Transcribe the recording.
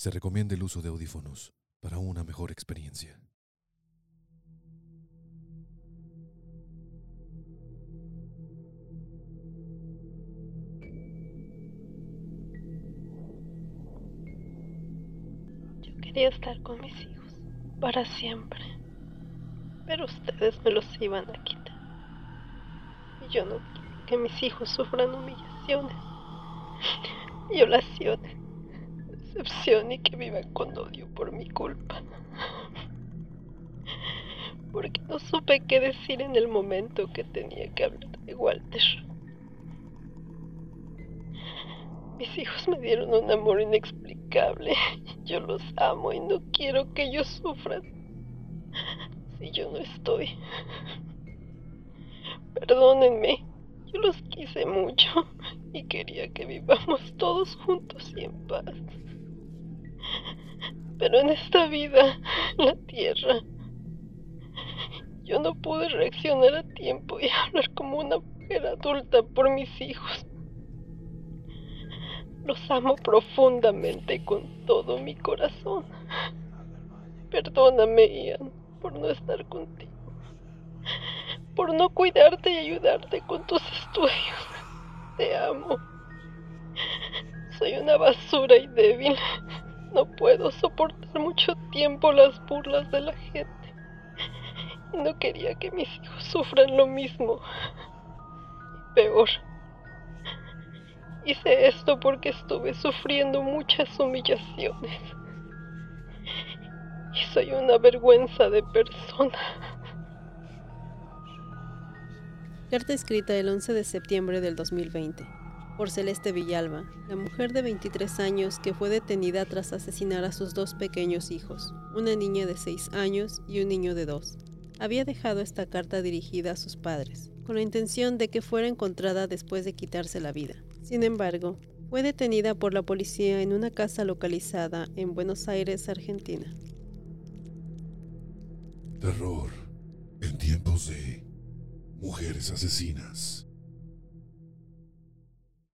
Se recomienda el uso de audífonos para una mejor experiencia. Yo quería estar con mis hijos para siempre, pero ustedes me los iban a quitar. Y yo no quiero que mis hijos sufran humillaciones, violaciones, y que vivan con odio por mi culpa. Porque no supe qué decir en el momento que tenía que hablar de Walter. Mis hijos me dieron un amor inexplicable. Yo los amo y no quiero que ellos sufran si yo no estoy. Perdónenme, yo los quise mucho y quería que vivamos todos juntos y en paz. Pero en esta vida, la tierra, yo no pude reaccionar a tiempo y hablar como una mujer adulta por mis hijos. Los amo profundamente con todo mi corazón. Perdóname, Ian, por no estar contigo. Por no cuidarte y ayudarte con tus estudios. Te amo. Soy una basura y débil. No puedo soportar mucho tiempo las burlas de la gente. No quería que mis hijos sufran lo mismo. Peor. Hice esto porque estuve sufriendo muchas humillaciones. Y soy una vergüenza de persona. Carta escrita el 11 de septiembre del 2020 por Celeste Villalba, la mujer de 23 años que fue detenida tras asesinar a sus dos pequeños hijos, una niña de 6 años y un niño de 2. Había dejado esta carta dirigida a sus padres, con la intención de que fuera encontrada después de quitarse la vida. Sin embargo, fue detenida por la policía en una casa localizada en Buenos Aires, Argentina. Terror en tiempos de mujeres asesinas.